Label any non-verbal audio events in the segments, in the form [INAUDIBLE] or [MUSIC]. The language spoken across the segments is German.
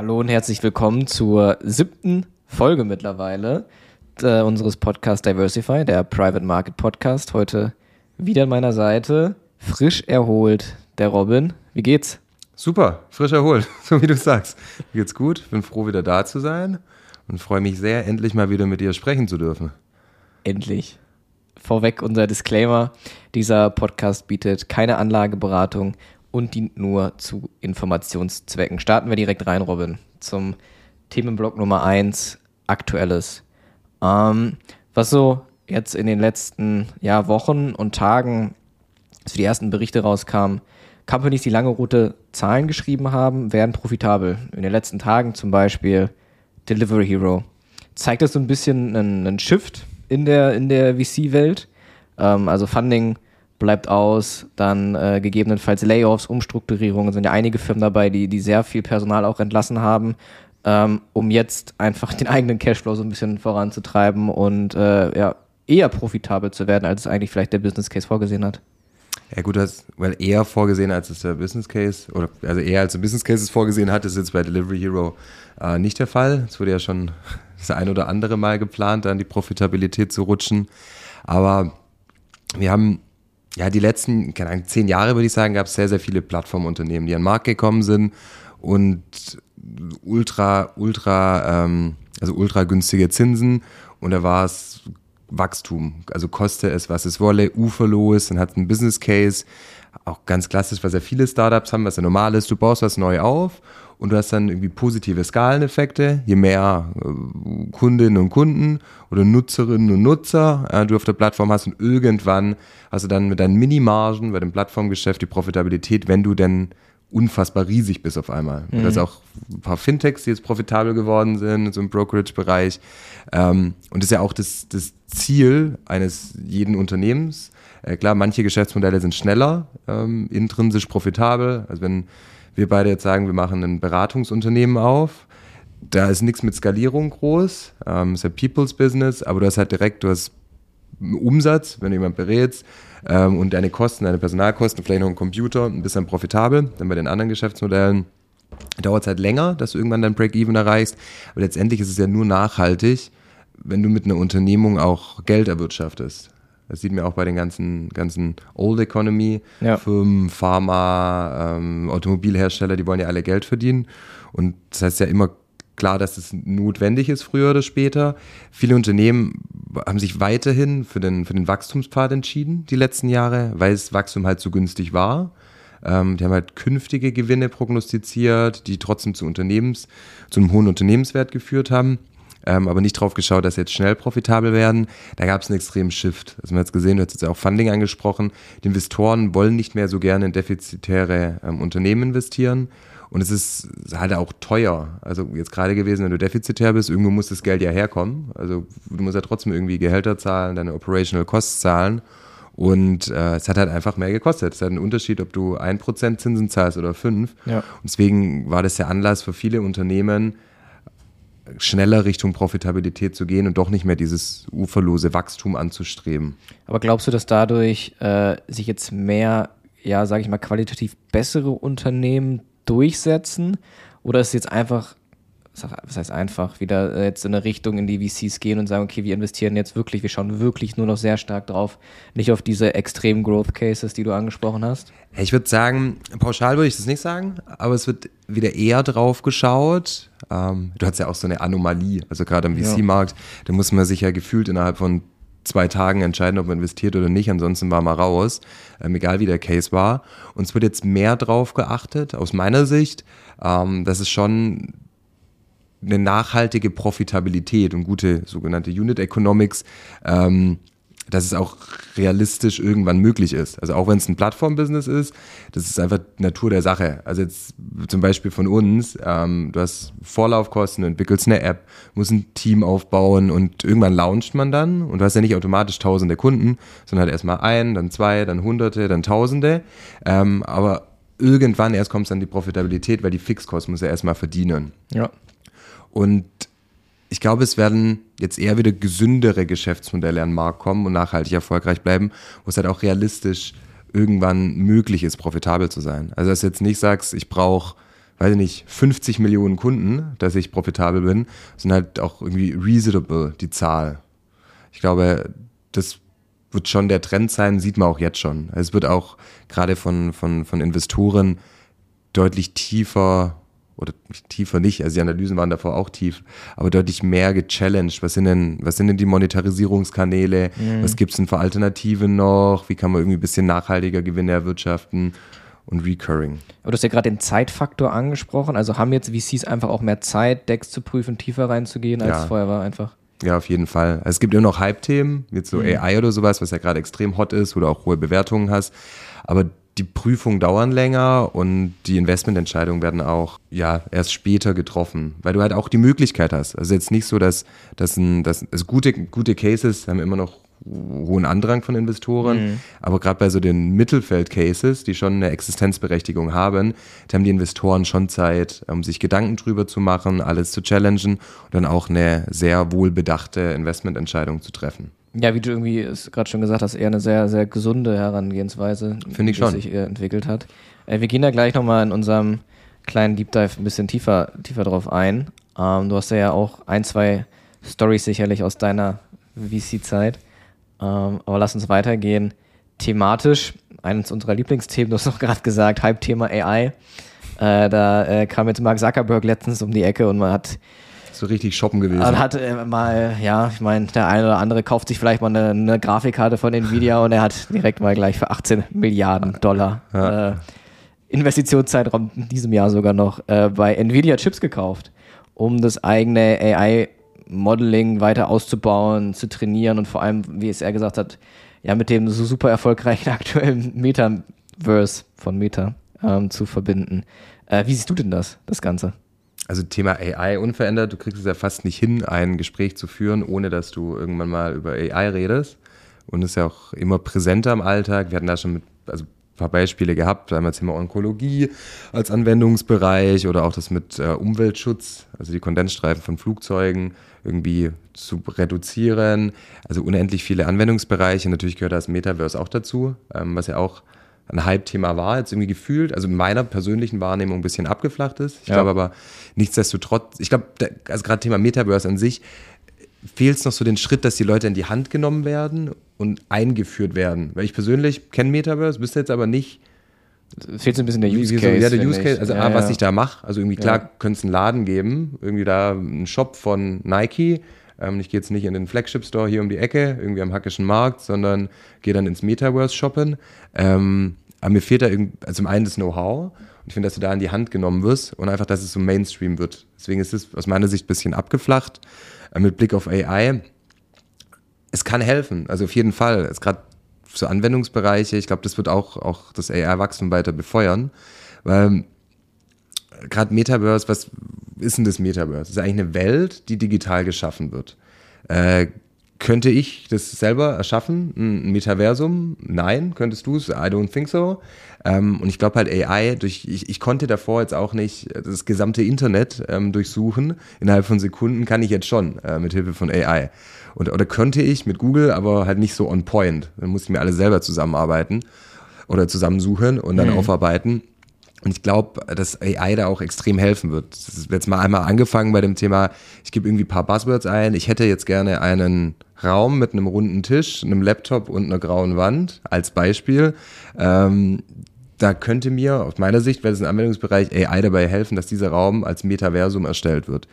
Hallo und herzlich willkommen zur siebten Folge mittlerweile äh, unseres Podcasts Diversify, der Private Market Podcast. Heute wieder an meiner Seite, frisch erholt, der Robin. Wie geht's? Super, frisch erholt, [LAUGHS] so wie du sagst. Mir geht's gut, bin froh wieder da zu sein und freue mich sehr, endlich mal wieder mit dir sprechen zu dürfen. Endlich. Vorweg unser Disclaimer. Dieser Podcast bietet keine Anlageberatung und dient nur zu Informationszwecken. Starten wir direkt rein, Robin, zum Themenblock Nummer 1, Aktuelles. Ähm, was so jetzt in den letzten ja, Wochen und Tagen, als die ersten Berichte rauskamen, Companies, die lange rote Zahlen geschrieben haben, werden profitabel. In den letzten Tagen zum Beispiel Delivery Hero. Zeigt das so ein bisschen einen, einen Shift in der, in der VC-Welt? Ähm, also Funding bleibt aus, dann äh, gegebenenfalls Layoffs, Umstrukturierungen, sind ja einige Firmen dabei, die, die sehr viel Personal auch entlassen haben, ähm, um jetzt einfach [LAUGHS] den eigenen Cashflow so ein bisschen voranzutreiben und äh, ja, eher profitabel zu werden, als es eigentlich vielleicht der Business Case vorgesehen hat. Ja gut, das, weil eher vorgesehen, als es der Business Case, oder also eher als der Business Case es vorgesehen hat, ist jetzt bei Delivery Hero äh, nicht der Fall. Es wurde ja schon [LAUGHS] das ein oder andere Mal geplant, dann die Profitabilität zu rutschen. Aber wir haben ja, die letzten, keine Ahnung, zehn Jahre würde ich sagen, gab es sehr, sehr viele Plattformunternehmen, die an den Markt gekommen sind und ultra, ultra, ähm, also ultra günstige Zinsen. Und da war es Wachstum, also koste es, was es wolle, uferlos, dann hat ein Business Case, auch ganz klassisch, was ja viele Startups haben, was ja normal ist, du baust was neu auf und du hast dann irgendwie positive Skaleneffekte, je mehr äh, Kundinnen und Kunden oder Nutzerinnen und Nutzer äh, du auf der Plattform hast und irgendwann hast du dann mit deinen Minimargen bei dem Plattformgeschäft die Profitabilität, wenn du denn unfassbar riesig bist auf einmal. Mhm. Da ist auch ein paar Fintechs, die jetzt profitabel geworden sind, so im Brokerage-Bereich. Ähm, und das ist ja auch das, das Ziel eines jeden Unternehmens. Äh, klar, manche Geschäftsmodelle sind schneller, ähm, intrinsisch profitabel. Also wenn wir beide jetzt sagen, wir machen ein Beratungsunternehmen auf, da ist nichts mit Skalierung groß, ähm, ist ja People's Business, aber du hast halt direkt, du hast Umsatz, wenn du jemand berätst ähm, und deine Kosten, deine Personalkosten, vielleicht noch einen Computer, ein bisschen profitabel. Dann bei den anderen Geschäftsmodellen dauert es halt länger, dass du irgendwann dein Break-Even erreichst, aber letztendlich ist es ja nur nachhaltig, wenn du mit einer Unternehmung auch Geld erwirtschaftest. Das sieht man auch bei den ganzen, ganzen Old Economy ja. Firmen, Pharma, ähm, Automobilhersteller, die wollen ja alle Geld verdienen. Und das heißt ja immer klar, dass es notwendig ist, früher oder später. Viele Unternehmen haben sich weiterhin für den, für den Wachstumspfad entschieden, die letzten Jahre, weil das Wachstum halt so günstig war. Ähm, die haben halt künftige Gewinne prognostiziert, die trotzdem zu Unternehmens, zu einem hohen Unternehmenswert geführt haben ähm, aber nicht drauf geschaut, dass sie jetzt schnell profitabel werden. Da gab es einen extremen Shift. Also man hat gesehen, du hast jetzt auch Funding angesprochen. Die Investoren wollen nicht mehr so gerne in defizitäre ähm, Unternehmen investieren. Und es ist halt auch teuer. Also jetzt gerade gewesen, wenn du defizitär bist, irgendwo muss das Geld ja herkommen. Also du musst ja trotzdem irgendwie Gehälter zahlen, deine Operational Costs zahlen. Und äh, es hat halt einfach mehr gekostet. Es hat einen Unterschied, ob du 1% Zinsen zahlst oder 5%. Ja. Und deswegen war das der Anlass für viele Unternehmen, schneller Richtung Profitabilität zu gehen und doch nicht mehr dieses uferlose Wachstum anzustreben. Aber glaubst du, dass dadurch äh, sich jetzt mehr, ja, sage ich mal, qualitativ bessere Unternehmen durchsetzen? Oder ist es jetzt einfach was heißt einfach, wieder äh, jetzt in eine Richtung in die VCs gehen und sagen, okay, wir investieren jetzt wirklich, wir schauen wirklich nur noch sehr stark drauf, nicht auf diese extremen Growth Cases, die du angesprochen hast? Ich würde sagen, pauschal würde ich das nicht sagen, aber es wird wieder eher drauf geschaut. Ähm, du hast ja auch so eine Anomalie, also gerade im VC-Markt, da muss man sich ja gefühlt innerhalb von zwei Tagen entscheiden, ob man investiert oder nicht. Ansonsten war man raus, ähm, egal wie der Case war. Und es wird jetzt mehr drauf geachtet, aus meiner Sicht, ähm, dass es schon eine nachhaltige Profitabilität und gute sogenannte Unit Economics, ähm, dass es auch realistisch irgendwann möglich ist. Also auch wenn es ein Plattform-Business ist, das ist einfach Natur der Sache. Also jetzt zum Beispiel von uns, ähm, du hast Vorlaufkosten, du entwickelst eine App, musst ein Team aufbauen und irgendwann launcht man dann und du hast ja nicht automatisch tausende Kunden, sondern halt erstmal ein, dann zwei, dann hunderte, dann tausende. Ähm, aber irgendwann erst kommt es an die Profitabilität, weil die Fixkosten muss ja erstmal verdienen. Ja. Und ich glaube, es werden jetzt eher wieder gesündere Geschäftsmodelle an den Markt kommen und nachhaltig erfolgreich bleiben, wo es halt auch realistisch irgendwann möglich ist, profitabel zu sein. Also dass du jetzt nicht sagst, ich brauche weiß ich nicht, 50 Millionen Kunden, dass ich profitabel bin, sind halt auch irgendwie reasonable, die Zahl. Ich glaube, das wird schon der Trend sein, sieht man auch jetzt schon. Es wird auch gerade von, von, von Investoren deutlich tiefer oder tiefer nicht, also die Analysen waren davor auch tief, aber deutlich mehr gechallenged. Was sind denn, was sind denn die Monetarisierungskanäle? Mhm. Was gibt es denn für Alternativen noch? Wie kann man irgendwie ein bisschen nachhaltiger Gewinne erwirtschaften? Und Recurring. Aber du hast ja gerade den Zeitfaktor angesprochen. Also haben jetzt VCs einfach auch mehr Zeit, Decks zu prüfen, tiefer reinzugehen, als ja. vorher war einfach? Ja, auf jeden Fall. Also es gibt immer noch Hype-Themen, jetzt so mhm. AI oder sowas, was ja gerade extrem hot ist, wo du auch hohe Bewertungen hast. Aber die Prüfungen dauern länger und die Investmententscheidungen werden auch ja erst später getroffen, weil du halt auch die Möglichkeit hast. Also jetzt nicht so, dass, dass, ein, dass also gute, gute Cases haben immer noch hohen Andrang von Investoren, mhm. aber gerade bei so den Mittelfeld-Cases, die schon eine Existenzberechtigung haben, da haben die Investoren schon Zeit, um sich Gedanken drüber zu machen, alles zu challengen und dann auch eine sehr wohlbedachte Investmententscheidung zu treffen. Ja, wie du irgendwie gerade schon gesagt hast, eher eine sehr, sehr gesunde Herangehensweise, Finde ich die schon. sich entwickelt hat. Äh, wir gehen da gleich nochmal in unserem kleinen Deep Dive ein bisschen tiefer, tiefer drauf ein. Ähm, du hast ja auch ein, zwei Stories sicherlich aus deiner VC-Zeit. Ähm, aber lass uns weitergehen. Thematisch, eines unserer Lieblingsthemen, du hast noch gerade gesagt, Hype-Thema AI. Äh, da äh, kam jetzt Mark Zuckerberg letztens um die Ecke und man hat so richtig shoppen gewesen. Und hat äh, mal, ja, ich meine, der eine oder andere kauft sich vielleicht mal eine, eine, Grafikkarte von Nvidia und er hat direkt mal gleich für 18 Milliarden Dollar ja. äh, Investitionszeitraum in diesem Jahr sogar noch äh, bei Nvidia Chips gekauft, um das eigene AI-Modeling weiter auszubauen, zu trainieren und vor allem, wie es er gesagt hat, ja, mit dem so super erfolgreichen [LAUGHS] aktuellen Metaverse von Meta ähm, zu verbinden. Äh, wie siehst du denn das, das Ganze? Also Thema AI unverändert, du kriegst es ja fast nicht hin, ein Gespräch zu führen, ohne dass du irgendwann mal über AI redest. Und es ist ja auch immer präsenter im Alltag. Wir hatten da schon mit, also ein paar Beispiele gehabt, einmal Thema Onkologie als Anwendungsbereich oder auch das mit äh, Umweltschutz, also die Kondensstreifen von Flugzeugen irgendwie zu reduzieren. Also unendlich viele Anwendungsbereiche. Natürlich gehört das Metaverse auch dazu, ähm, was ja auch ein Hype-Thema war, jetzt irgendwie gefühlt, also in meiner persönlichen Wahrnehmung ein bisschen abgeflacht ist. Ich ja. glaube aber nichtsdestotrotz, ich glaube, also gerade Thema Metaverse an sich, fehlt es noch so den Schritt, dass die Leute in die Hand genommen werden und eingeführt werden. Weil ich persönlich kenne Metaverse, wüsste jetzt aber nicht, fehlt so ein bisschen der Use Case. Ja, der Use Case, also ja, A, was ich da mache. Also irgendwie klar ja. könnte es einen Laden geben, irgendwie da einen Shop von Nike, ähm, ich gehe jetzt nicht in den Flagship Store hier um die Ecke, irgendwie am Hackischen Markt, sondern gehe dann ins Metaverse shoppen. Ähm, aber mir fehlt da also zum einen das Know-how und ich finde, dass du da in die Hand genommen wirst und einfach, dass es so Mainstream wird. Deswegen ist es aus meiner Sicht ein bisschen abgeflacht äh, mit Blick auf AI. Es kann helfen, also auf jeden Fall. Es gerade so Anwendungsbereiche, ich glaube, das wird auch, auch das AI-Wachstum weiter befeuern, weil gerade Metaverse, was ist denn das Metaverse? Das ist eigentlich eine Welt, die digital geschaffen wird. Äh, könnte ich das selber erschaffen, ein Metaversum? Nein, könntest du es? I don't think so. Ähm, und ich glaube halt AI, durch, ich, ich konnte davor jetzt auch nicht das gesamte Internet ähm, durchsuchen. Innerhalb von Sekunden kann ich jetzt schon äh, mit Hilfe von AI. Und, oder könnte ich mit Google, aber halt nicht so on point. Dann musste ich mir alle selber zusammenarbeiten oder zusammensuchen und dann mhm. aufarbeiten. Und ich glaube, dass AI da auch extrem helfen wird. Das ist jetzt mal einmal angefangen bei dem Thema, ich gebe irgendwie ein paar Buzzwords ein. Ich hätte jetzt gerne einen Raum mit einem runden Tisch, einem Laptop und einer grauen Wand als Beispiel. Ähm, da könnte mir aus meiner Sicht, weil es ein Anwendungsbereich, AI dabei helfen, dass dieser Raum als Metaversum erstellt wird.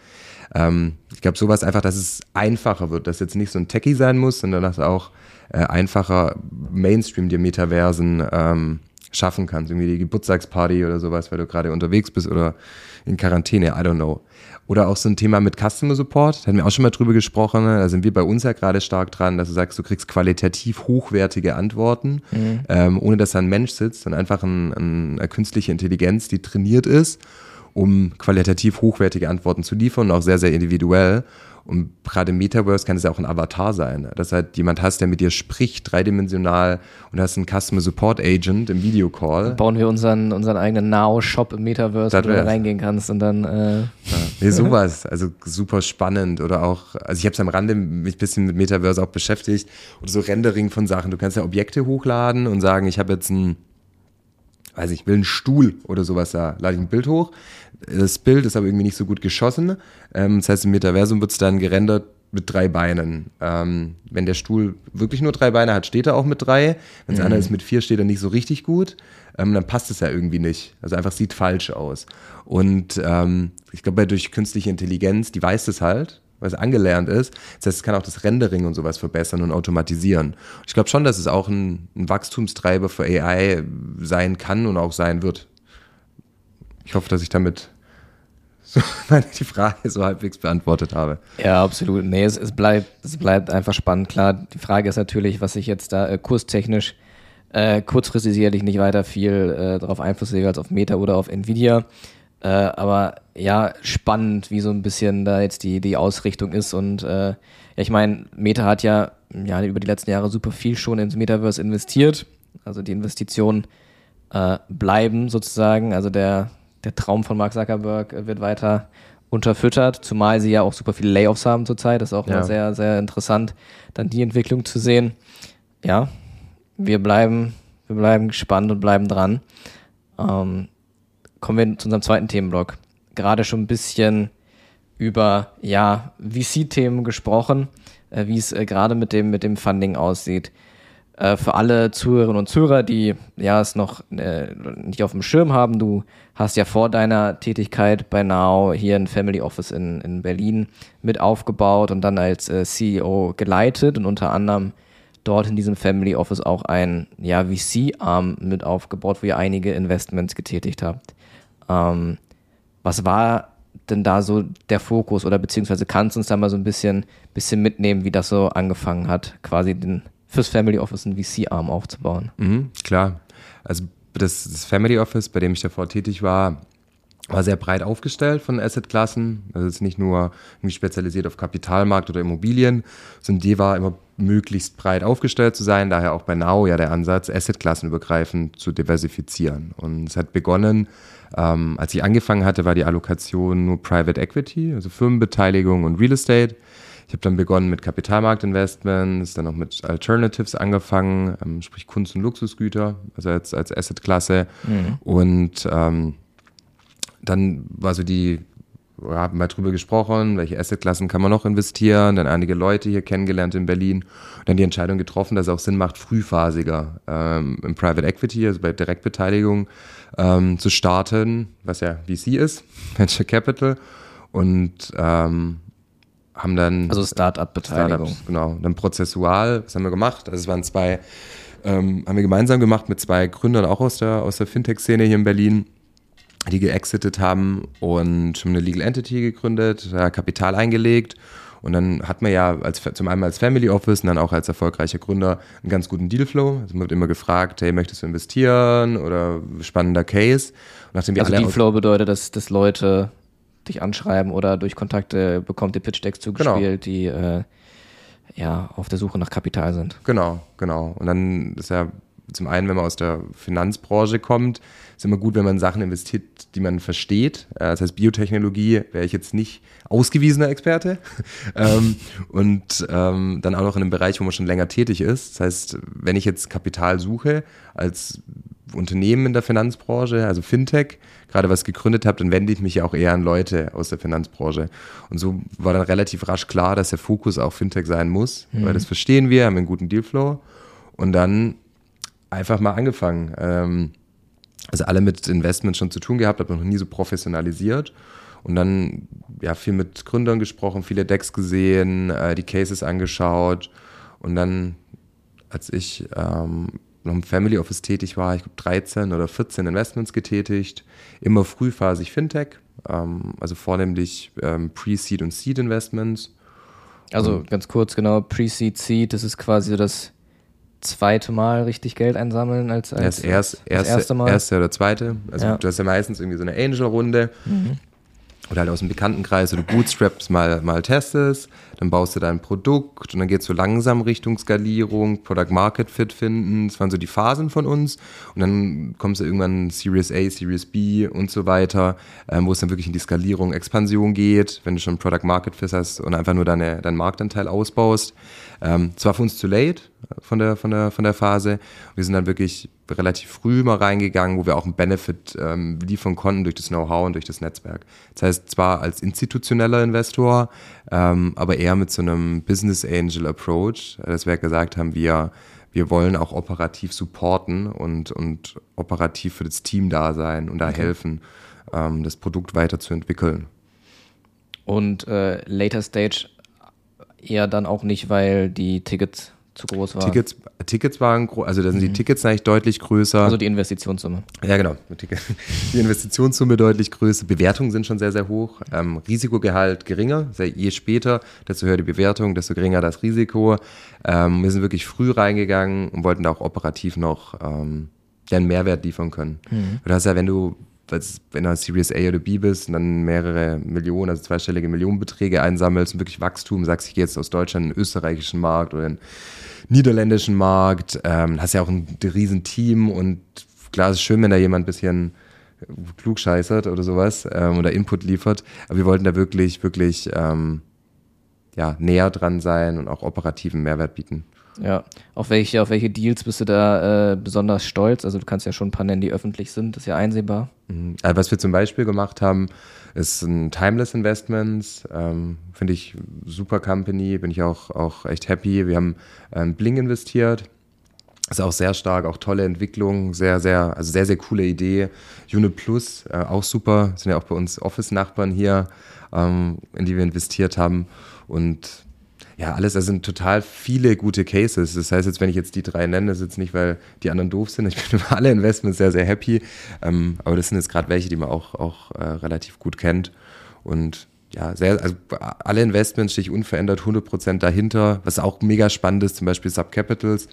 Ähm, ich glaube, sowas einfach, dass es einfacher wird, dass jetzt nicht so ein Techie sein muss, sondern dass auch äh, einfacher Mainstream die Metaversen ähm, schaffen kannst. Irgendwie die Geburtstagsparty oder sowas, weil du gerade unterwegs bist oder in Quarantäne, I don't know. Oder auch so ein Thema mit Customer Support, da hatten wir auch schon mal drüber gesprochen, ne? da sind wir bei uns ja gerade stark dran, dass du sagst, du kriegst qualitativ hochwertige Antworten, mhm. ähm, ohne dass da ein Mensch sitzt, sondern einfach ein, ein, eine künstliche Intelligenz, die trainiert ist, um qualitativ hochwertige Antworten zu liefern und auch sehr, sehr individuell. Und gerade im Metaverse kann es ja auch ein Avatar sein, dass halt jemand hast, der mit dir spricht, dreidimensional und hast einen Customer Support Agent im Videocall. Bauen wir unseren, unseren eigenen Now-Shop im Metaverse, wo du da reingehen kannst und dann. Äh ja, nee, sowas. Also super spannend. Oder auch, also ich habe es am Rande mich ein bisschen mit Metaverse auch beschäftigt. Oder so Rendering von Sachen. Du kannst ja Objekte hochladen und sagen, ich habe jetzt ein weiß ich, will einen Stuhl oder sowas da, lade ich ein Bild hoch. Das Bild ist aber irgendwie nicht so gut geschossen. Ähm, das heißt, im Metaversum wird es dann gerendert mit drei Beinen. Ähm, wenn der Stuhl wirklich nur drei Beine hat, steht er auch mit drei. Wenn es mhm. einer ist mit vier, steht er nicht so richtig gut. Ähm, dann passt es ja irgendwie nicht. Also einfach sieht falsch aus. Und ähm, ich glaube, durch künstliche Intelligenz, die weiß es halt, weil es angelernt ist. Das heißt, es kann auch das Rendering und sowas verbessern und automatisieren. Ich glaube schon, dass es auch ein, ein Wachstumstreiber für AI sein kann und auch sein wird. Ich hoffe, dass ich damit [LAUGHS] so, die Frage so halbwegs beantwortet habe. Ja, absolut. Nee, es, es, bleibt, es bleibt einfach spannend. Klar, die Frage ist natürlich, was ich jetzt da äh, kurstechnisch äh, kurzfristig sicherlich nicht weiter viel äh, darauf Einfluss lege als auf Meta oder auf Nvidia. Äh, aber ja, spannend, wie so ein bisschen da jetzt die, die Ausrichtung ist. Und äh, ja, ich meine, Meta hat ja, ja über die letzten Jahre super viel schon ins Metaverse investiert. Also die Investitionen äh, bleiben sozusagen. Also der, der Traum von Mark Zuckerberg wird weiter unterfüttert, zumal sie ja auch super viele Layoffs haben zurzeit. Das ist auch ja. sehr, sehr interessant, dann die Entwicklung zu sehen. Ja, wir bleiben, wir bleiben gespannt und bleiben dran. Ähm, kommen wir zu unserem zweiten Themenblock. Gerade schon ein bisschen über ja, VC-Themen gesprochen, äh, wie es äh, gerade mit dem, mit dem Funding aussieht. Äh, für alle Zuhörerinnen und Zuhörer, die ja es noch äh, nicht auf dem Schirm haben, du hast ja vor deiner Tätigkeit bei Now hier ein Family Office in, in Berlin mit aufgebaut und dann als äh, CEO geleitet und unter anderem dort in diesem Family Office auch ein ja, VC-Arm mit aufgebaut, wo ihr einige Investments getätigt habt. Ähm, was war denn da so der Fokus oder beziehungsweise kannst du uns da mal so ein bisschen, bisschen mitnehmen, wie das so angefangen hat, quasi den, fürs Family Office einen VC-Arm aufzubauen? Mhm, klar. Also das, das Family Office, bei dem ich davor tätig war, war sehr breit aufgestellt von Assetklassen. Also es ist nicht nur spezialisiert auf Kapitalmarkt oder Immobilien, sondern die war immer möglichst breit aufgestellt zu sein. Daher auch bei Now ja der Ansatz, Assetklassenübergreifend zu diversifizieren. Und es hat begonnen, ähm, als ich angefangen hatte, war die Allokation nur Private Equity, also Firmenbeteiligung und Real Estate. Ich habe dann begonnen mit Kapitalmarktinvestments, dann auch mit Alternatives angefangen, ähm, sprich Kunst- und Luxusgüter, also als, als Assetklasse. Mhm. Und ähm, dann war so die, wir haben mal drüber gesprochen, welche Assetklassen kann man noch investieren, dann einige Leute hier kennengelernt in Berlin und dann die Entscheidung getroffen, dass es auch Sinn macht, frühphasiger ähm, im Private Equity, also bei Direktbeteiligung, ähm, zu starten, was ja VC ist, [LAUGHS] Venture Capital und ähm, haben dann also Startup-Beteiligung, Startups, genau, dann prozessual, was haben wir gemacht? Also es waren zwei, ähm, haben wir gemeinsam gemacht mit zwei Gründern auch aus der aus der Fintech-Szene hier in Berlin die geexitet haben und schon eine Legal Entity gegründet, Kapital eingelegt. Und dann hat man ja als, zum einen als Family Office und dann auch als erfolgreicher Gründer einen ganz guten Dealflow. Also man wird immer gefragt, hey, möchtest du investieren oder spannender Case? Und nachdem wir also Dealflow bedeutet, dass, dass Leute dich anschreiben oder durch Kontakte bekommt ihr Pitch Decks zugespielt, genau. die äh, ja auf der Suche nach Kapital sind. Genau, genau. Und dann ist ja zum einen, wenn man aus der Finanzbranche kommt, ist immer gut, wenn man Sachen investiert, die man versteht. Äh, das heißt, Biotechnologie wäre ich jetzt nicht ausgewiesener Experte. [LAUGHS] ähm, und ähm, dann auch noch in einem Bereich, wo man schon länger tätig ist. Das heißt, wenn ich jetzt Kapital suche als Unternehmen in der Finanzbranche, also Fintech, gerade was gegründet habe, dann wende ich mich ja auch eher an Leute aus der Finanzbranche. Und so war dann relativ rasch klar, dass der Fokus auch Fintech sein muss, mhm. weil das verstehen wir, haben einen guten Dealflow. Und dann einfach mal angefangen. Ähm, also alle mit Investment schon zu tun gehabt, aber noch nie so professionalisiert. Und dann ja viel mit Gründern gesprochen, viele Decks gesehen, äh, die Cases angeschaut. Und dann, als ich ähm, noch im Family Office tätig war, ich glaube 13 oder 14 Investments getätigt, immer frühphasig Fintech, ähm, also vornehmlich ähm, Pre-Seed und Seed Investments. Also und ganz kurz, genau, Pre-Seed, Seed, das ist quasi so das zweite Mal richtig Geld einsammeln als, als, erst, erste, erste Mal. Erste oder zweite. Also ja. du hast ja meistens irgendwie so eine Angel-Runde. Mhm oder halt aus dem Bekanntenkreis oder Bootstraps mal, mal testest, dann baust du dein Produkt und dann geht es so langsam Richtung Skalierung, Product Market Fit finden. Das waren so die Phasen von uns. Und dann kommst du irgendwann Series A, Series B und so weiter, ähm, wo es dann wirklich in die Skalierung, Expansion geht, wenn du schon Product Market Fit hast und einfach nur deine, deinen Marktanteil ausbaust. Ähm, war für uns zu late. von der, von der, von der Phase. Wir sind dann wirklich relativ früh mal reingegangen, wo wir auch einen Benefit ähm, liefern konnten durch das Know-how und durch das Netzwerk. Das heißt, zwar als institutioneller Investor, ähm, aber eher mit so einem Business Angel Approach, dass wir gesagt haben, wir, wir wollen auch operativ supporten und, und operativ für das Team da sein und da okay. helfen, ähm, das Produkt weiterzuentwickeln. Und äh, Later Stage eher dann auch nicht, weil die Tickets zu groß waren. Tickets, Tickets waren groß, also da sind mhm. die Tickets eigentlich deutlich größer. Also die Investitionssumme. Ja, genau. [LAUGHS] Die Investitionssumme deutlich größer. Bewertungen sind schon sehr, sehr hoch. Ähm, Risikogehalt geringer. Je später, desto höher die Bewertung, desto geringer das Risiko. Ähm, wir sind wirklich früh reingegangen und wollten da auch operativ noch ähm, einen Mehrwert liefern können. Mhm. Du hast ja, wenn du wenn du Series A oder B bist und dann mehrere Millionen, also zweistellige Millionenbeträge einsammelst und wirklich Wachstum, sagst, ich gehe jetzt aus Deutschland in den österreichischen Markt oder in den niederländischen Markt, ähm, hast ja auch ein riesen Team und klar, es ist schön, wenn da jemand ein bisschen klug scheißert oder sowas ähm, oder Input liefert, aber wir wollten da wirklich, wirklich ähm, ja, näher dran sein und auch operativen Mehrwert bieten. Ja, auf welche, auf welche Deals bist du da äh, besonders stolz? Also du kannst ja schon ein paar nennen, die öffentlich sind, das ist ja einsehbar. Mhm. Also was wir zum Beispiel gemacht haben, ist ein Timeless Investments, ähm, finde ich super Company, bin ich auch, auch echt happy. Wir haben ähm, Bling investiert, ist auch sehr stark, auch tolle Entwicklung, sehr, sehr, also sehr, sehr coole Idee. Unit Plus, äh, auch super, sind ja auch bei uns Office-Nachbarn hier, ähm, in die wir investiert haben und ja, alles, da sind total viele gute Cases. Das heißt jetzt, wenn ich jetzt die drei nenne, ist jetzt nicht, weil die anderen doof sind. [LAUGHS] Ich bin über alle Investments sehr, sehr happy. Ähm, aber das sind jetzt gerade welche, die man auch, auch äh, relativ gut kennt. Und ja, sehr, also alle Investments stehe ich unverändert 100% dahinter. Was auch mega spannend ist, zum Beispiel Subcapitals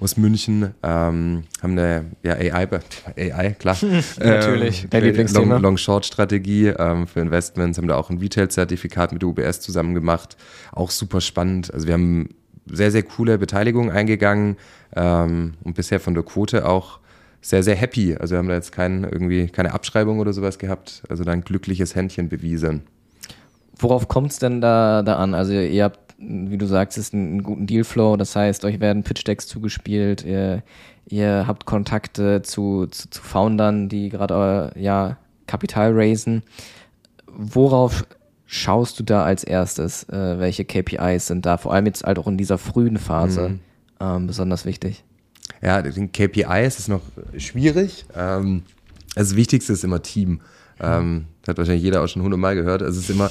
aus München ähm, haben eine ja, AI, AI [LAUGHS] klar. [LAUGHS] Natürlich, ähm, dein Lieblingsthema. Long-Short-Strategie ähm, für Investments, haben da auch ein Retail-Zertifikat mit UBS zusammen gemacht. Auch super spannend. Also wir haben sehr, sehr coole Beteiligungen eingegangen ähm, und bisher von der Quote auch sehr, sehr happy. Also wir haben da jetzt kein, irgendwie keine Abschreibung oder sowas gehabt. Also da ein glückliches Händchen bewiesen. Worauf kommt es denn da, da an? Also ihr habt wie du sagst, ist ein, einen guten Dealflow. Das heißt, euch werden Pitch-Decks zugespielt. Ihr, ihr habt Kontakte zu, zu, zu Foundern, die gerade ja, Kapital raisen. Worauf schaust du da als erstes? Äh, welche KPIs sind da? Vor allem jetzt halt auch in dieser frühen Phase mhm. ähm, besonders wichtig. Ja, den KPIs ist noch schwierig. Ähm, also das Wichtigste ist immer Team. Ähm, hat wahrscheinlich jeder auch schon hundertmal gehört. Also es ist immer,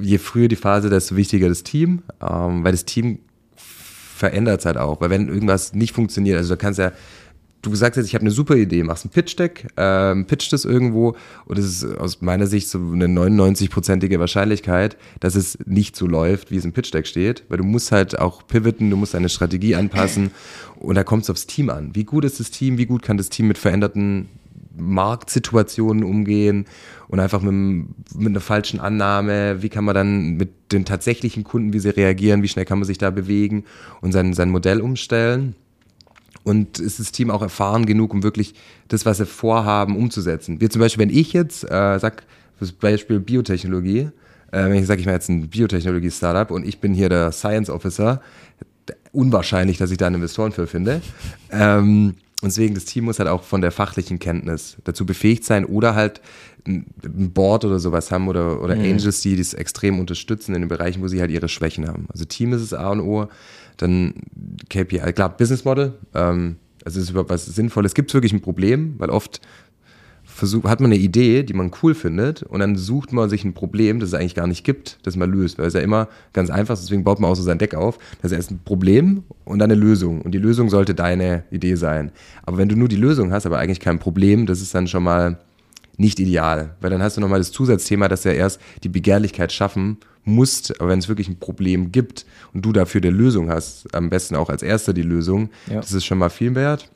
je früher die Phase, desto wichtiger das Team, ähm, weil das Team verändert es halt auch. Weil wenn irgendwas nicht funktioniert, also du kannst ja, du sagst jetzt, ich habe eine super Idee, machst ein Pitch-Deck, ähm, pitcht es irgendwo und es ist aus meiner Sicht so eine 99-prozentige Wahrscheinlichkeit, dass es nicht so läuft, wie es im Pitch-Deck steht, weil du musst halt auch pivoten, du musst deine Strategie anpassen und da kommt es aufs Team an. Wie gut ist das Team, wie gut kann das Team mit veränderten Marktsituationen umgehen und einfach mit, mit einer falschen Annahme, wie kann man dann mit den tatsächlichen Kunden, wie sie reagieren, wie schnell kann man sich da bewegen und sein, sein Modell umstellen. Und ist das Team auch erfahren genug, um wirklich das, was sie vorhaben, umzusetzen? Wie zum Beispiel, wenn ich jetzt äh, sag, das Beispiel Biotechnologie, äh, wenn ich sage, ich mache jetzt ein Biotechnologie-Startup und ich bin hier der Science Officer, unwahrscheinlich, dass ich da einen Investoren für finde. Ähm, und deswegen, das Team muss halt auch von der fachlichen Kenntnis dazu befähigt sein oder halt ein Board oder sowas haben oder, oder mhm. Angels, die das extrem unterstützen in den Bereichen, wo sie halt ihre Schwächen haben. Also Team ist es A und O, dann KPI, klar, Business Model, ähm, also ist überhaupt was Sinnvolles. Gibt es wirklich ein Problem, weil oft versucht, hat man eine Idee, die man cool findet und dann sucht man sich ein Problem, das es eigentlich gar nicht gibt, das man löst. Weil es ja immer ganz einfach ist, deswegen baut man auch so sein Deck auf. Das ist erst ein Problem und dann eine Lösung. Und die Lösung sollte deine Idee sein. Aber wenn du nur die Lösung hast, aber eigentlich kein Problem, das ist dann schon mal nicht ideal. Weil dann hast du nochmal das Zusatzthema, dass du ja erst die Begehrlichkeit schaffen musst, aber wenn es wirklich ein Problem gibt und du dafür die Lösung hast, am besten auch als erster die Lösung, ja. das ist schon mal viel wert.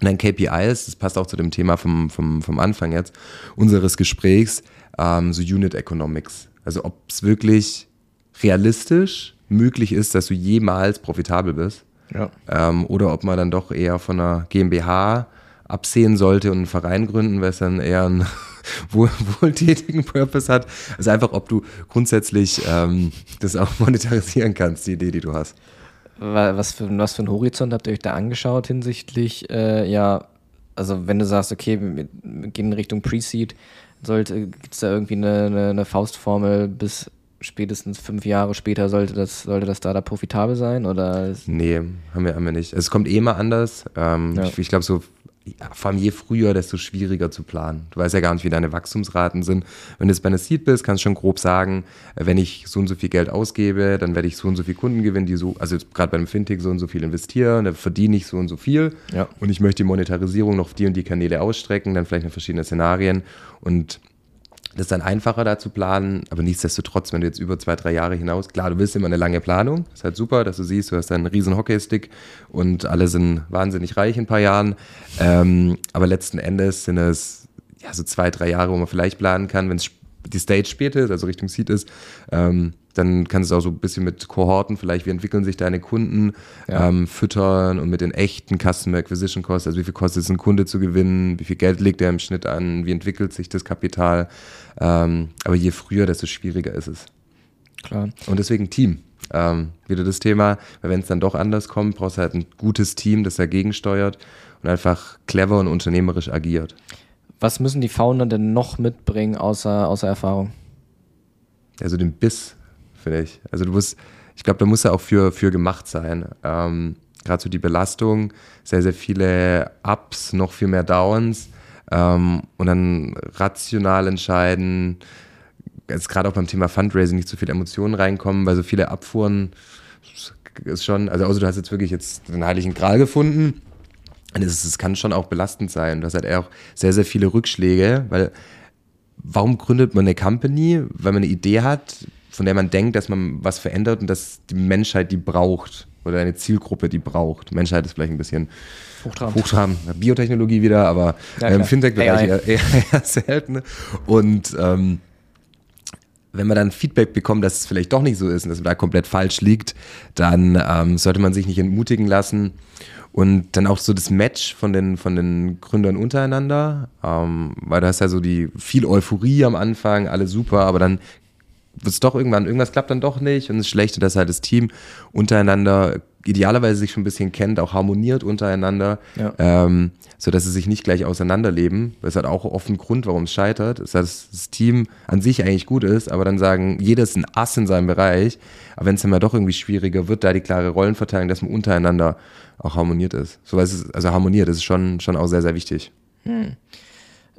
Und dann KPIs, das passt auch zu dem Thema vom, vom, vom Anfang jetzt, unseres Gesprächs, ähm, so Unit Economics. Also ob es wirklich realistisch möglich ist, dass du jemals profitabel bist. Ja. Ähm, oder ob man dann doch eher von einer GmbH absehen sollte und einen Verein gründen, weil es dann eher einen [LAUGHS] wohl, wohltätigen Purpose hat. Also einfach, ob du grundsätzlich ähm, das auch monetarisieren kannst, die Idee, die du hast. Was für, was für einen Horizont habt ihr euch da angeschaut hinsichtlich, äh, ja, also wenn du sagst, okay, wir, wir gehen in Richtung Pre-Seed, gibt es da irgendwie eine, eine, eine, Faustformel bis spätestens fünf Jahre später sollte das, sollte das Startup profitabel sein? Oder? Nee, haben wir, haben wir nicht. Es kommt eh mal anders. Ähm, ja. Ich, ich glaube, so vor allem je früher, desto schwieriger zu planen. Du weißt ja gar nicht, wie deine Wachstumsraten sind. Wenn du jetzt bei einer Seed bist, kannst du schon grob sagen, äh, wenn ich so und so viel Geld ausgebe, dann werde ich so und so viele Kunden gewinnen, die so, also gerade beim Fintech so und so viel investieren, dann verdiene ich so und so viel. Ja. Und ich möchte die Monetarisierung noch auf die und die Kanäle ausstrecken, dann vielleicht in verschiedene Szenarien. Und das ist dann einfacher da zu planen, aber nichtsdestotrotz, wenn du jetzt über zwei, drei Jahre hinaus, klar, du willst immer eine lange Planung, ist halt super, dass du siehst, du hast einen riesen Hockeystick und alle sind wahnsinnig reich in ein paar Jahren, ähm, aber letzten Endes sind es ja so zwei, drei Jahre, wo man vielleicht planen kann, wenn es die Stage spät ist, also Richtung Seed ist, ähm, dann kannst du auch so ein bisschen mit Kohorten, vielleicht wie entwickeln sich deine Kunden, ja. ähm, füttern und mit den echten Customer Acquisition Costs, also wie viel kostet es, einen Kunde zu gewinnen, wie viel Geld legt er im Schnitt an, wie entwickelt sich das Kapital. Ähm, aber je früher, desto schwieriger ist es. Klar. Und deswegen Team. Ähm, wieder das Thema, weil wenn es dann doch anders kommt, brauchst du halt ein gutes Team, das dagegen steuert und einfach clever und unternehmerisch agiert. Was müssen die Founder denn noch mitbringen außer, außer Erfahrung? Also den Biss, finde ich. Also du musst, ich glaube, da muss er auch für, für gemacht sein. Ähm, Gerade so die Belastung, sehr, sehr viele Ups, noch viel mehr Downs ähm, und dann rational entscheiden. Jetzt gerade auch beim Thema Fundraising nicht zu so viele Emotionen reinkommen, weil so viele Abfuhren ist schon, also außer du hast jetzt wirklich jetzt den heiligen Gral gefunden. Und es, kann schon auch belastend sein. Du hast halt auch sehr, sehr viele Rückschläge, weil warum gründet man eine Company? Weil man eine Idee hat, von der man denkt, dass man was verändert und dass die Menschheit die braucht oder eine Zielgruppe die braucht. Menschheit ist vielleicht ein bisschen Hochtrabend. Hochtrabend. Biotechnologie wieder, aber ja, im Fintech-Bereich eher, [LAUGHS] eher, eher, selten. Und ähm, wenn man dann Feedback bekommt, dass es vielleicht doch nicht so ist und dass man da komplett falsch liegt, dann ähm, sollte man sich nicht entmutigen lassen. Und dann auch so das Match von den, von den Gründern untereinander, ähm, weil da ist ja so die viel Euphorie am Anfang, alle super, aber dann wird es doch irgendwann, irgendwas klappt dann doch nicht und es ist schlecht, dass halt das Team untereinander idealerweise sich schon ein bisschen kennt, auch harmoniert untereinander, ja. ähm, so dass sie sich nicht gleich auseinanderleben. Das hat auch oft einen Grund, warum es scheitert. Das heißt, dass das Team an sich eigentlich gut ist, aber dann sagen, jeder ist ein Ass in seinem Bereich. Aber wenn es dann mal doch irgendwie schwieriger wird, da die klare Rollenverteilung, dass man untereinander auch harmoniert ist. So was also harmoniert, das ist schon, schon auch sehr, sehr wichtig. Hm.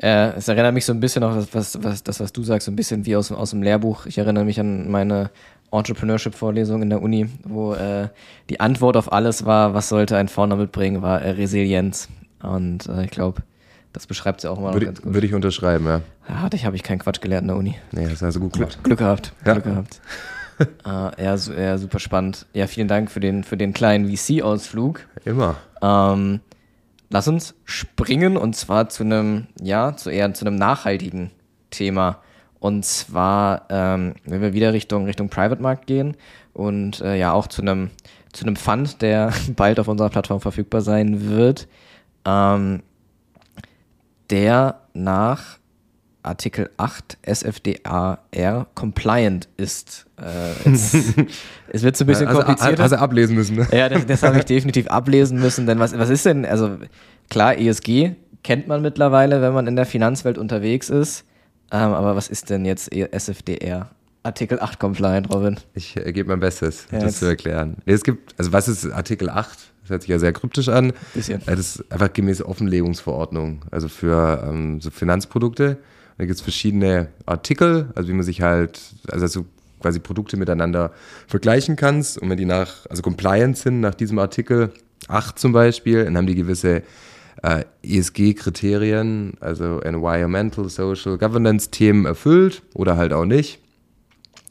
Äh, es erinnert mich so ein bisschen auch, was, was, das, was du sagst, so ein bisschen wie aus, aus dem Lehrbuch. Ich erinnere mich an meine Entrepreneurship-Vorlesung in der Uni, wo äh, die Antwort auf alles war, was sollte ein Founder mitbringen, war äh, Resilienz. Und äh, ich glaube, das beschreibt sie auch würde, ganz gut. Würde ich unterschreiben, ja. Ja, hatte ich, habe ich keinen Quatsch gelernt in der Uni. Nee, das ist also gut gemacht. Glück, Glück gehabt. Ja. Glück gehabt. äh, [LAUGHS] ja, ja, super spannend. Ja, vielen Dank für den, für den kleinen VC-Ausflug. Immer. Ähm, lass uns springen und zwar zu einem, ja, zu eher zu einem nachhaltigen Thema. Und zwar, ähm, wenn wir wieder Richtung, Richtung Private Markt gehen und äh, ja auch zu einem, zu einem Fund, der [LAUGHS] bald auf unserer Plattform verfügbar sein wird, ähm, der nach Artikel 8 SFDAR compliant ist. Äh, jetzt, [LAUGHS] es wird so ein bisschen also, komplizierter. Du ablesen müssen, ne? Ja, das, das habe ich [LAUGHS] definitiv ablesen müssen, denn was, was ist denn, also klar, ESG kennt man mittlerweile, wenn man in der Finanzwelt unterwegs ist, ähm, aber was ist denn jetzt SFDR? Artikel 8 compliant, Robin. Ich äh, gebe mein Bestes, ja, das zu erklären. Es gibt, also was ist Artikel 8? Das hört sich ja sehr kryptisch an. Bisschen. Das ist einfach gemäß Offenlegungsverordnung, also für ähm, so Finanzprodukte. Da gibt es verschiedene Artikel, also wie man sich halt, also, also quasi Produkte miteinander vergleichen kannst. Und wenn die nach, also compliant sind nach diesem Artikel 8 zum Beispiel, dann haben die gewisse äh, ESG-Kriterien, also Environmental, Social, Governance-Themen erfüllt oder halt auch nicht.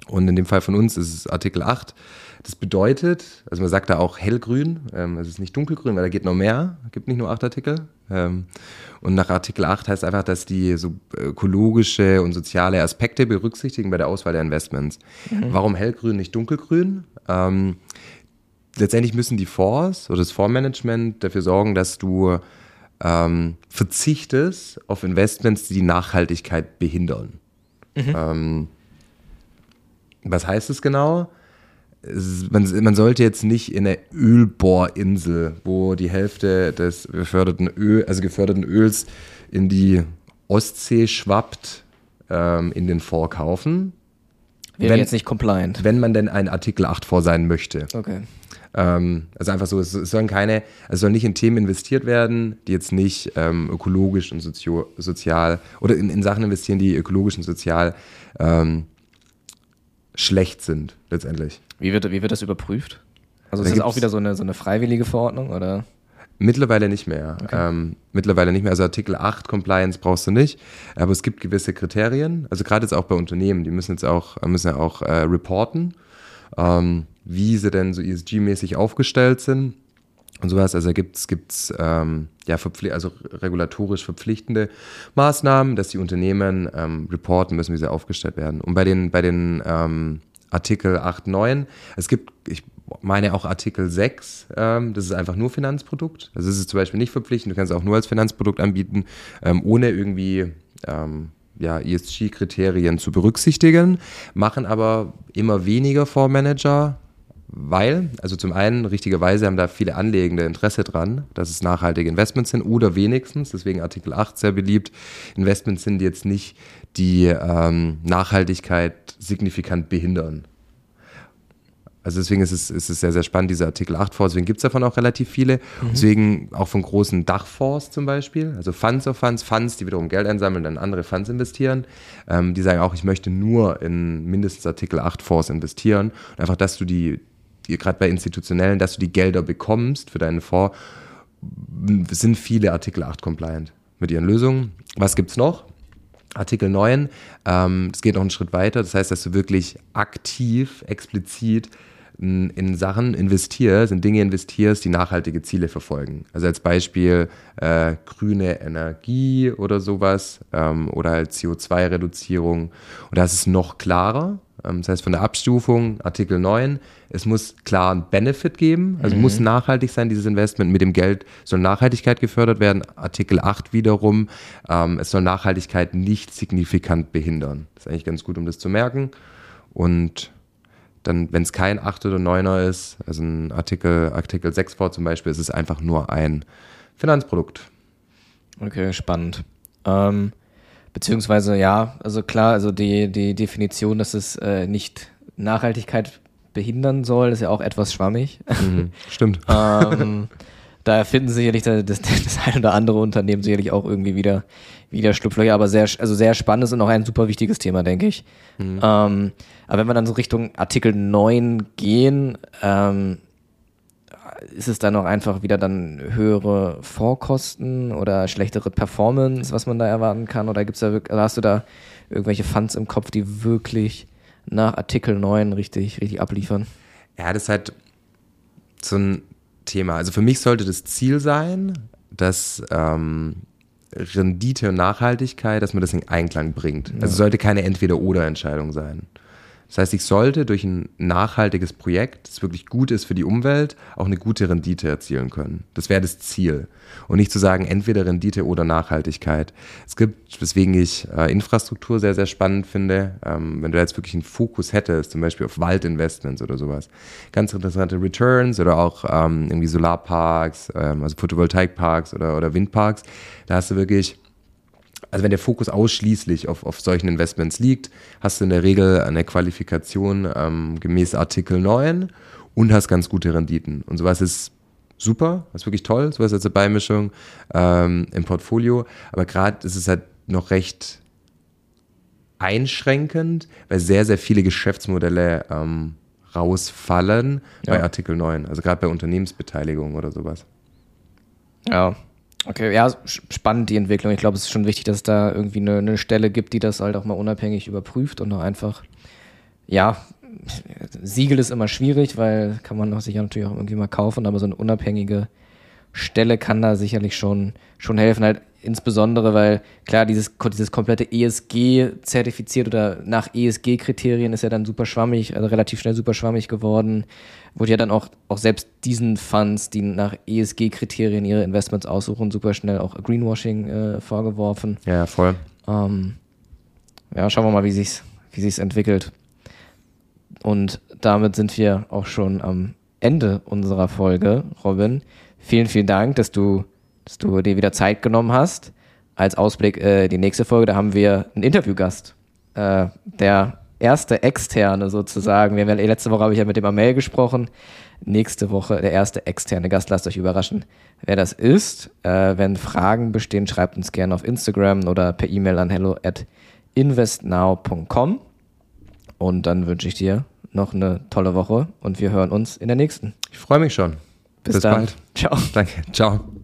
Und in dem Fall von uns ist es Artikel 8. Das bedeutet, also man sagt da auch hellgrün, ähm, es ist nicht dunkelgrün, weil da geht noch mehr, es gibt nicht nur acht Artikel. Ähm, und nach Artikel 8 heißt einfach, dass die so ökologische und soziale Aspekte berücksichtigen bei der Auswahl der Investments. Mhm. Warum hellgrün, nicht dunkelgrün? Ähm, letztendlich müssen die Fonds oder das Fondsmanagement dafür sorgen, dass du ähm, verzichtest auf Investments, die die Nachhaltigkeit behindern. Mhm. Ähm, was heißt es genau? es, man, man sollte jetzt nicht in der Ölbohrinsel, wo die Hälfte des geförderten Öl, also geförderten Öls in die Ostsee schwappt, ähm, in den Fonds kaufen. Wäre Wenn- jetzt nicht compliant. Wenn man denn ein Artikel 8 vor sein möchte. Okay. Ähm, also einfach so, es es sollen keine, also es soll nicht in Themen investiert werden, die jetzt nicht ähm, ökologisch und sozio, sozial oder in, in Sachen investieren, die ökologisch und sozial ähm, schlecht sind, letztendlich. Wie wird, wie wird das überprüft? Also Da ist das auch wieder so eine, so eine freiwillige Verordnung oder? Mittlerweile nicht mehr. Ähm, mittlerweile nicht mehr. Also Artikel 8 Compliance brauchst du nicht. Aber es gibt gewisse Kriterien. Also gerade jetzt auch bei Unternehmen, die müssen jetzt auch, müssen ja auch äh, reporten, ähm, wie sie denn so ESG-mäßig aufgestellt sind und sowas. Also gibt es ähm, ja, also regulatorisch verpflichtende Maßnahmen, dass die Unternehmen ähm, reporten müssen, wie sie aufgestellt werden. Und bei den, bei den ähm, Artikel 8, 9, es gibt, ich meine auch Artikel 6, ähm, das ist einfach nur Finanzprodukt. Also es ist zum Beispiel nicht verpflichtend, du kannst es auch nur als Finanzprodukt anbieten, ähm, ohne irgendwie ähm, ja, ESG-Kriterien zu berücksichtigen, machen aber immer weniger Fondsmanager, weil, also zum einen, richtigerweise haben da viele Anlegende Interesse dran, dass es nachhaltige Investments sind oder wenigstens, deswegen Artikel 8 sehr beliebt, Investments sind, jetzt nicht die ähm, Nachhaltigkeit signifikant behindern. Also deswegen ist es, ist es sehr, sehr spannend, dieser Artikel 8 Fonds. Deswegen gibt es davon auch relativ viele. Deswegen auch von großen Dachfonds zum Beispiel, also Funds of Funds, Funds, die wiederum Geld einsammeln und dann andere Funds investieren. Ähm, die sagen auch, ich möchte nur in mindestens Artikel 8 Fonds investieren. Und einfach, dass du die, die gerade bei institutionellen, dass du die Gelder bekommst für deinen Fonds, sind viele Artikel 8 compliant mit ihren Lösungen. Was gibt's noch? Artikel 9, ähm, das geht noch einen Schritt weiter. Das heißt, dass du wirklich aktiv, explizit in, in Sachen investierst, in Dinge investierst, die nachhaltige Ziele verfolgen. Also als Beispiel äh, grüne Energie oder sowas ähm, oder halt CO2-Reduzierung. Und da ist es noch klarer. Ähm, das heißt, von der Abstufung, Artikel 9, es muss klar einen Benefit geben, also muss nachhaltig sein, dieses Investment. Mit dem Geld soll Nachhaltigkeit gefördert werden. Artikel 8 wiederum, ähm, es soll Nachhaltigkeit nicht signifikant behindern. Das ist eigentlich ganz gut, um das zu merken. Und dann, wenn es kein 8 oder 9er ist, also ein Artikel, Artikel 6 vor zum Beispiel, ist es einfach nur ein Finanzprodukt. Okay, spannend. Ähm, beziehungsweise ja, also klar, also die, die Definition, dass es äh, nicht Nachhaltigkeit behindern soll, ist ja auch etwas schwammig. Mhm, stimmt. [LAUGHS] ähm, da finden sicherlich das, [LAUGHS] das, ein oder andere Unternehmen sicherlich auch irgendwie wieder, wieder Schlupflöcher, aber sehr, also sehr spannendes und auch ein super wichtiges Thema, denke ich. Ähm, aber wenn wir dann so Richtung Artikel 9 gehen, ähm, ist es dann auch einfach wieder dann höhere Vorkosten oder schlechtere Performance, was man da erwarten kann? Oder gibt's da wirklich, also hast du da irgendwelche Funds im Kopf, die wirklich nach Artikel 9 richtig, richtig abliefern? Ja, das ist halt so ein Thema. Also für mich sollte das Ziel sein, dass ähm, Rendite und Nachhaltigkeit, dass man das in Einklang bringt. Also es sollte keine Entweder-Oder-Entscheidung sein. Das heißt, ich sollte durch ein nachhaltiges Projekt, das wirklich gut ist für die Umwelt, auch eine gute Rendite erzielen können. Das wäre das Ziel. Und nicht zu sagen, entweder Rendite oder Nachhaltigkeit. Es gibt, weswegen ich äh, Infrastruktur sehr, sehr spannend finde, ähm, wenn du jetzt wirklich einen Fokus hättest, zum Beispiel auf Waldinvestments oder sowas. Ganz interessante Returns oder auch ähm, irgendwie Solarparks, ähm, also Photovoltaikparks oder, oder Windparks. Da hast du wirklich also wenn der Fokus ausschließlich auf, auf solchen Investments liegt, hast du in der Regel eine Qualifikation ähm, gemäß Artikel 9 und hast ganz gute Renditen. Und sowas ist super, das ist wirklich toll, sowas als eine Beimischung ähm, im Portfolio. Aber gerade ist es halt noch recht einschränkend, weil sehr, sehr viele Geschäftsmodelle ähm, rausfallen Ja. bei Artikel 9, also gerade bei Unternehmensbeteiligung oder sowas. Ja, okay, ja, spannend die Entwicklung. Ich glaube, es ist schon wichtig, dass es da irgendwie eine, eine Stelle gibt, die das halt auch mal unabhängig überprüft und auch einfach, ja, Siegel ist immer schwierig, weil kann man auch sicher natürlich auch irgendwie mal kaufen, aber so eine unabhängige Stelle kann da sicherlich schon, schon helfen, halt insbesondere, weil klar, dieses, dieses komplette ESG zertifiziert oder nach ESG-Kriterien ist ja dann super schwammig, also relativ schnell super schwammig geworden. Wurde ja dann auch, auch selbst diesen Funds, die nach ESG-Kriterien ihre Investments aussuchen, super schnell auch Greenwashing äh, vorgeworfen. Ja, voll. Ähm, ja, schauen wir mal, wie sich's, wie sich's entwickelt. Und damit sind wir auch schon am Ende unserer Folge, Robin. Vielen, vielen Dank, dass du, dass du dir wieder Zeit genommen hast. Als Ausblick äh, die nächste Folge, da haben wir einen Interviewgast. Äh, der erste externe sozusagen. Wir haben ja, letzte Woche habe ich ja mit dem Amel gesprochen. Nächste Woche der erste externe Gast. Lasst euch überraschen, wer das ist. Äh, wenn Fragen bestehen, schreibt uns gerne auf Instagram oder per E-Mail an hello at investnow.com. Und dann wünsche ich dir noch eine tolle Woche und wir hören uns in der nächsten. Ich freue mich schon. Bis, Bis bald. Ciao. Danke. Ciao.